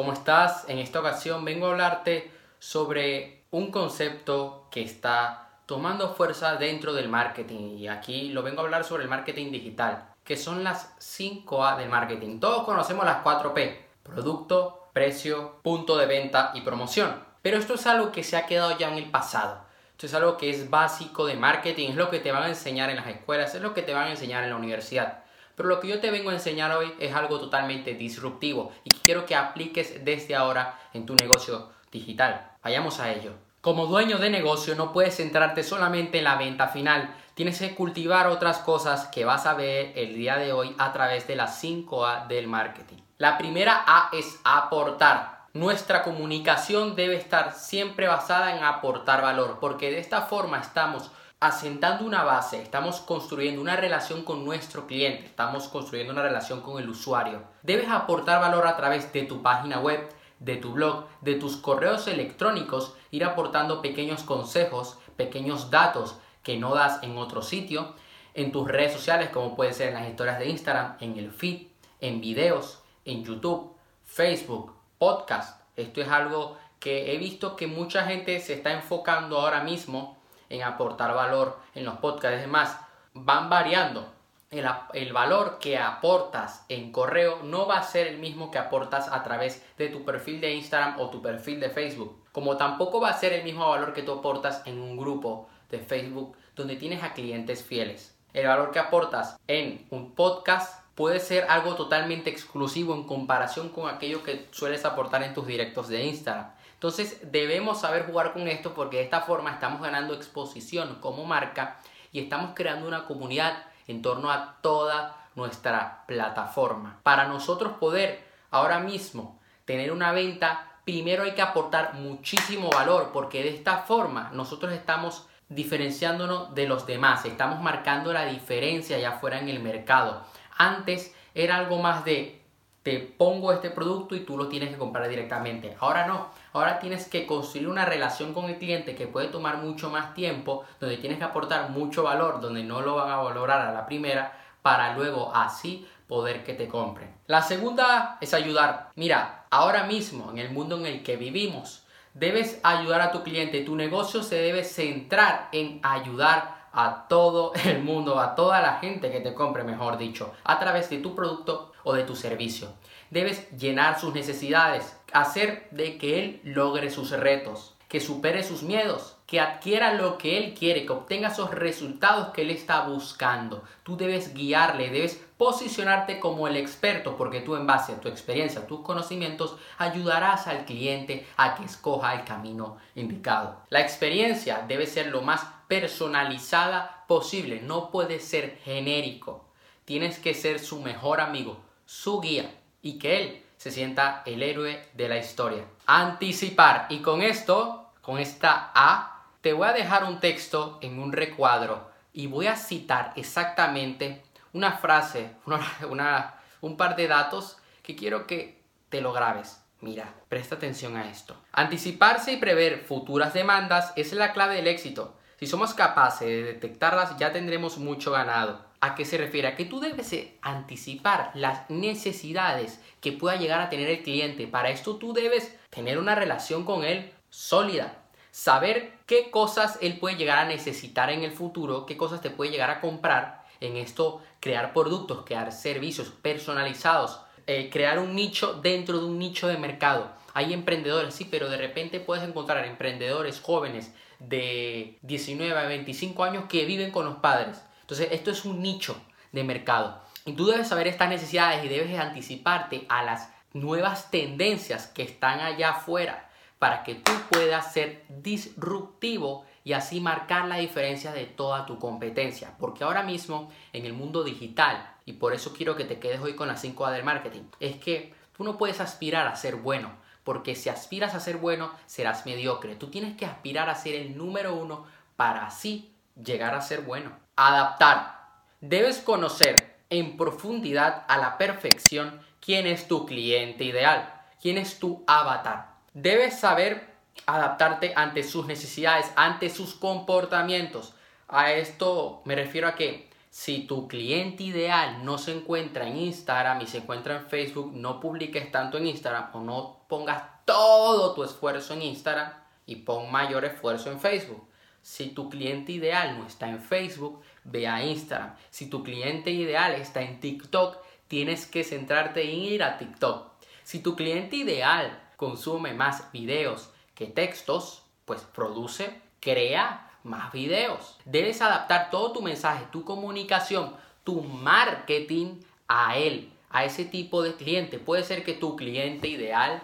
¿cómo estás? En esta ocasión vengo a hablarte sobre un concepto que está tomando fuerza dentro del marketing y aquí lo vengo a hablar sobre el marketing digital, que son las 5A del marketing. Todos conocemos las 4P, producto, precio, punto de venta y promoción. Pero esto es algo que se ha quedado ya en el pasado. Esto es algo que es básico de marketing, es lo que te van a enseñar en las escuelas, es lo que te van a enseñar en la universidad. Pero lo que yo te vengo a enseñar hoy es algo totalmente disruptivo y quiero que apliques desde ahora en tu negocio digital. Vayamos a ello. Como dueño de negocio no puedes centrarte solamente en la venta final, tienes que cultivar otras cosas que vas a ver el día de hoy a través de las 5A del marketing. La primera A es aportar. Nuestra comunicación debe estar siempre basada en aportar valor, porque de esta forma estamos asentando una base, estamos construyendo una relación con nuestro cliente, estamos construyendo una relación con el usuario. Debes aportar valor a través de tu página web, de tu blog, de tus correos electrónicos, ir aportando pequeños consejos, pequeños datos que no das en otro sitio, en tus redes sociales como puede ser en las historias de Instagram, en el feed, en videos, en YouTube, Facebook, podcast. Esto es algo que he visto que mucha gente se está enfocando ahora mismo en aportar valor en los podcasts. Además, van variando. El, el, valor que aportas en correo no va a ser el mismo que aportas a través de tu perfil de Instagram o tu perfil de Facebook. Como tampoco va a ser el mismo valor que tú aportas en un grupo de Facebook donde tienes a clientes fieles. El valor que aportas en un podcast puede ser algo totalmente exclusivo en comparación con aquello que sueles aportar en tus directos de Instagram. Entonces debemos saber jugar con esto porque de esta forma estamos ganando exposición como marca y estamos creando una comunidad en torno a toda nuestra plataforma. Para nosotros poder ahora mismo tener una venta, primero hay que aportar muchísimo valor porque de esta forma nosotros estamos diferenciándonos de los demás, estamos marcando la diferencia allá afuera en el mercado. Antes era algo más de te pongo este producto y tú lo tienes que comprar directamente. Ahora no, ahora tienes que construir una relación con el cliente que puede tomar mucho más tiempo, donde tienes que aportar mucho valor, donde no lo van a valorar a la primera, para luego así poder que te compren. La segunda es ayudar. Mira, ahora mismo en el mundo en el que vivimos, debes ayudar a tu cliente. Tu negocio se debe centrar en ayudar a todo el mundo, a toda la gente que te compre, mejor dicho, a través de tu producto o de tu servicio. Debes llenar sus necesidades, hacer de que él logre sus retos, que supere sus miedos, que adquiera lo que él quiere, que obtenga esos resultados que él está buscando. Tú debes guiarle, debes posicionarte como el experto, porque tú en base a tu experiencia, a tus conocimientos, ayudarás al cliente a que escoja el camino indicado. La experiencia debe ser lo más personalizada posible, no puede ser genérico. Tienes que ser su mejor amigo, su guía y que él se sienta el héroe de la historia. Anticipar. Y con esto, con esta A, te voy a dejar un texto en un recuadro y voy a citar exactamente una frase, una, un par de datos que quiero que te lo grabes. Mira, presta atención a esto. Anticiparse y prever futuras demandas es la clave del éxito. Si somos capaces de detectarlas, ya tendremos mucho ganado. ¿A qué se refiere? A que tú debes anticipar las necesidades que pueda llegar a tener el cliente. Para esto tú debes tener una relación con él sólida. Saber qué cosas él puede llegar a necesitar en el futuro, qué cosas te puede llegar a comprar. En esto, crear productos, crear servicios personalizados, eh, crear un nicho dentro de un nicho de mercado. Hay emprendedores, sí, pero de repente puedes encontrar emprendedores jóvenes de 19 a 25 años que viven con los padres entonces, esto es un nicho de mercado. Y tú debes saber estas necesidades y debes anticiparte a las nuevas tendencias que están allá afuera para que tú puedas ser disruptivo y así marcar la diferencia de toda tu competencia. Porque ahora mismo en el mundo digital, y por eso quiero que te quedes hoy con las 5A del marketing, es que tú no puedes aspirar a ser bueno, porque si aspiras a ser bueno, serás mediocre. Tú tienes que aspirar a ser el número uno para así llegar a ser bueno. Adaptar. Debes conocer en profundidad a la perfección quién es tu cliente ideal, quién es tu avatar. Debes saber adaptarte ante sus necesidades, ante sus comportamientos. A esto me refiero a que Si tu cliente ideal no se encuentra en Instagram y se encuentra en Facebook, no publiques tanto en Instagram o no pongas todo tu esfuerzo en Instagram y pon mayor esfuerzo en Facebook. Si tu cliente ideal no está en Facebook, ve a Instagram. Si tu cliente ideal está en TikTok, tienes que centrarte en ir a TikTok. Si tu cliente ideal consume más videos que textos, pues produce, crea más videos. Debes adaptar todo tu mensaje, tu comunicación, tu marketing a él, a ese tipo de cliente. Puede ser que tu cliente ideal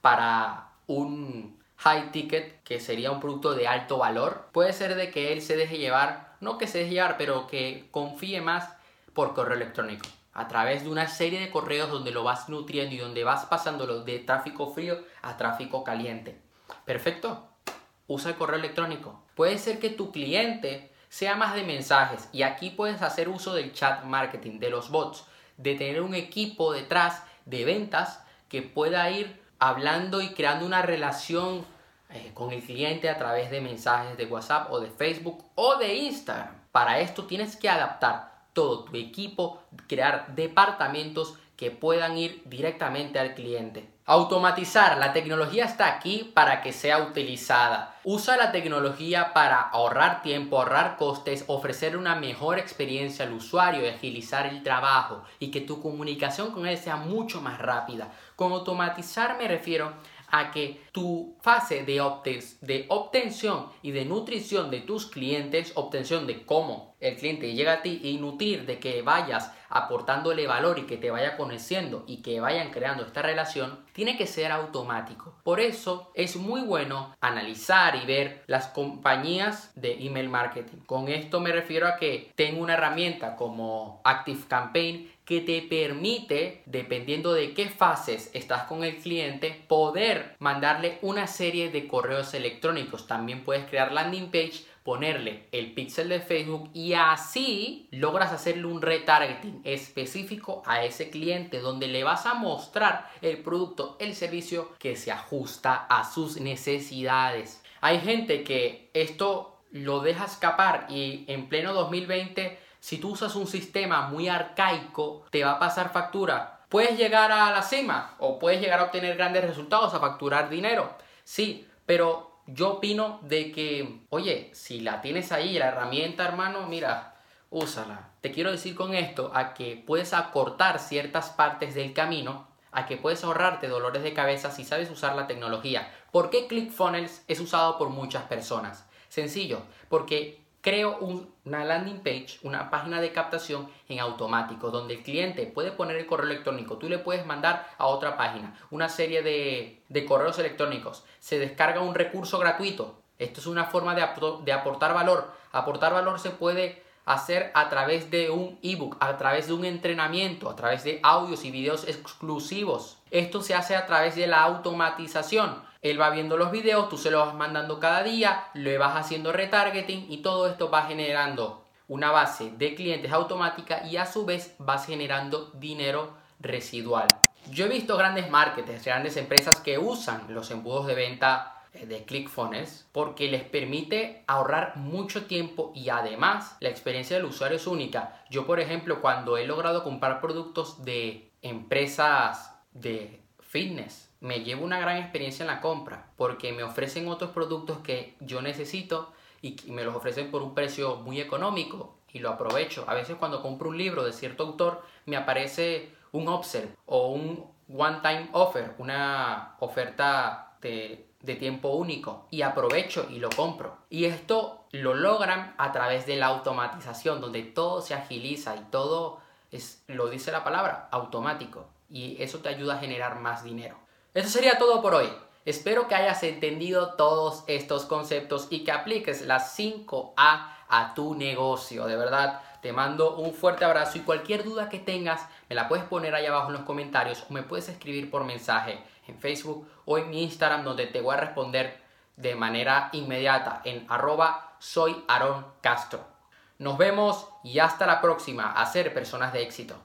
para un high ticket, que sería un producto de alto valor, puede ser de que él se deje llevar, no que se deje llevar, pero que confíe más por correo electrónico. A través de una serie de correos donde lo vas nutriendo y donde vas pasándolo de tráfico frío a tráfico caliente. Perfecto. Usa el correo electrónico. Puede ser que tu cliente sea más de mensajes y aquí puedes hacer uso del chat marketing, de los bots, de tener un equipo detrás de ventas que pueda ir hablando y creando una relación eh, con el cliente a través de mensajes de WhatsApp o de Facebook o de Instagram. Para esto tienes que adaptar todo tu equipo, crear departamentos que puedan ir directamente al cliente. Automatizar. La tecnología está aquí para que sea utilizada. Usa la tecnología para ahorrar tiempo, ahorrar costes, ofrecer una mejor experiencia al usuario y agilizar el trabajo y que tu comunicación con él sea mucho más rápida. Con automatizar me refiero a que tu fase de, obtención y de nutrición de tus clientes, obtención de cómo el cliente llega a ti y nutrir de que vayas aportándole valor y que te vaya conociendo y que vayan creando esta relación, tiene que ser automático. Por eso es muy bueno analizar y ver las compañías de email marketing. Con esto me refiero a que tengo una herramienta como Active Campaign que te permite, dependiendo de qué fases estás con el cliente, poder mandarle una serie de correos electrónicos. También puedes crear landing page ponerle el pixel de Facebook y así logras hacerle un retargeting específico a ese cliente donde le vas a mostrar el producto, el servicio que se ajusta a sus necesidades. Hay gente que esto lo deja escapar y en pleno 2020 si tú usas un sistema muy arcaico te va a pasar factura. Puedes llegar a la cima o puedes llegar a obtener grandes resultados, a facturar dinero. Sí, pero yo opino de que, oye, si la tienes ahí, la herramienta, hermano, mira, úsala. Te quiero decir con esto a que puedes acortar ciertas partes del camino, a que puedes ahorrarte dolores de cabeza si sabes usar la tecnología. ¿Por qué ClickFunnels es usado por muchas personas? Sencillo, porque creo una landing page, una página de captación en automático, donde el cliente puede poner el correo electrónico, tú le puedes mandar a otra página una serie de, correos electrónicos, se descarga un recurso gratuito. Esto es una forma de, de aportar valor. Aportar valor se puede hacer a través de un ebook, a través de un entrenamiento, a través de audios y videos exclusivos. Esto se hace a través de la automatización. Él va viendo los videos, tú se los vas mandando cada día, le vas haciendo retargeting y todo esto va generando una base de clientes automática y a su vez vas generando dinero residual. Yo he visto grandes marketers, grandes empresas que usan los embudos de venta eh, de ClickFunnels porque les permite ahorrar mucho tiempo y además la experiencia del usuario es única. Yo, por ejemplo, cuando he logrado comprar productos de empresas de fitness, me llevo una gran experiencia en la compra porque me ofrecen otros productos que yo necesito y me los ofrecen por un precio muy económico y lo aprovecho. A veces cuando compro un libro de cierto autor me aparece un upsell o un one time offer, una oferta de, de tiempo único y aprovecho y lo compro. Y esto lo logran a través de la automatización donde todo se agiliza y todo es, lo dice la palabra, automático. Y eso te ayuda a generar más dinero. Eso sería todo por hoy. Espero que hayas entendido todos estos conceptos y que apliques las 5A a tu negocio. De verdad, te mando un fuerte abrazo y cualquier duda que tengas me la puedes poner ahí abajo en los comentarios o me puedes escribir por mensaje en Facebook o en Instagram donde te voy a responder de manera inmediata en arroba soy Aaron Castro. Nos vemos y hasta la próxima a ser personas de éxito.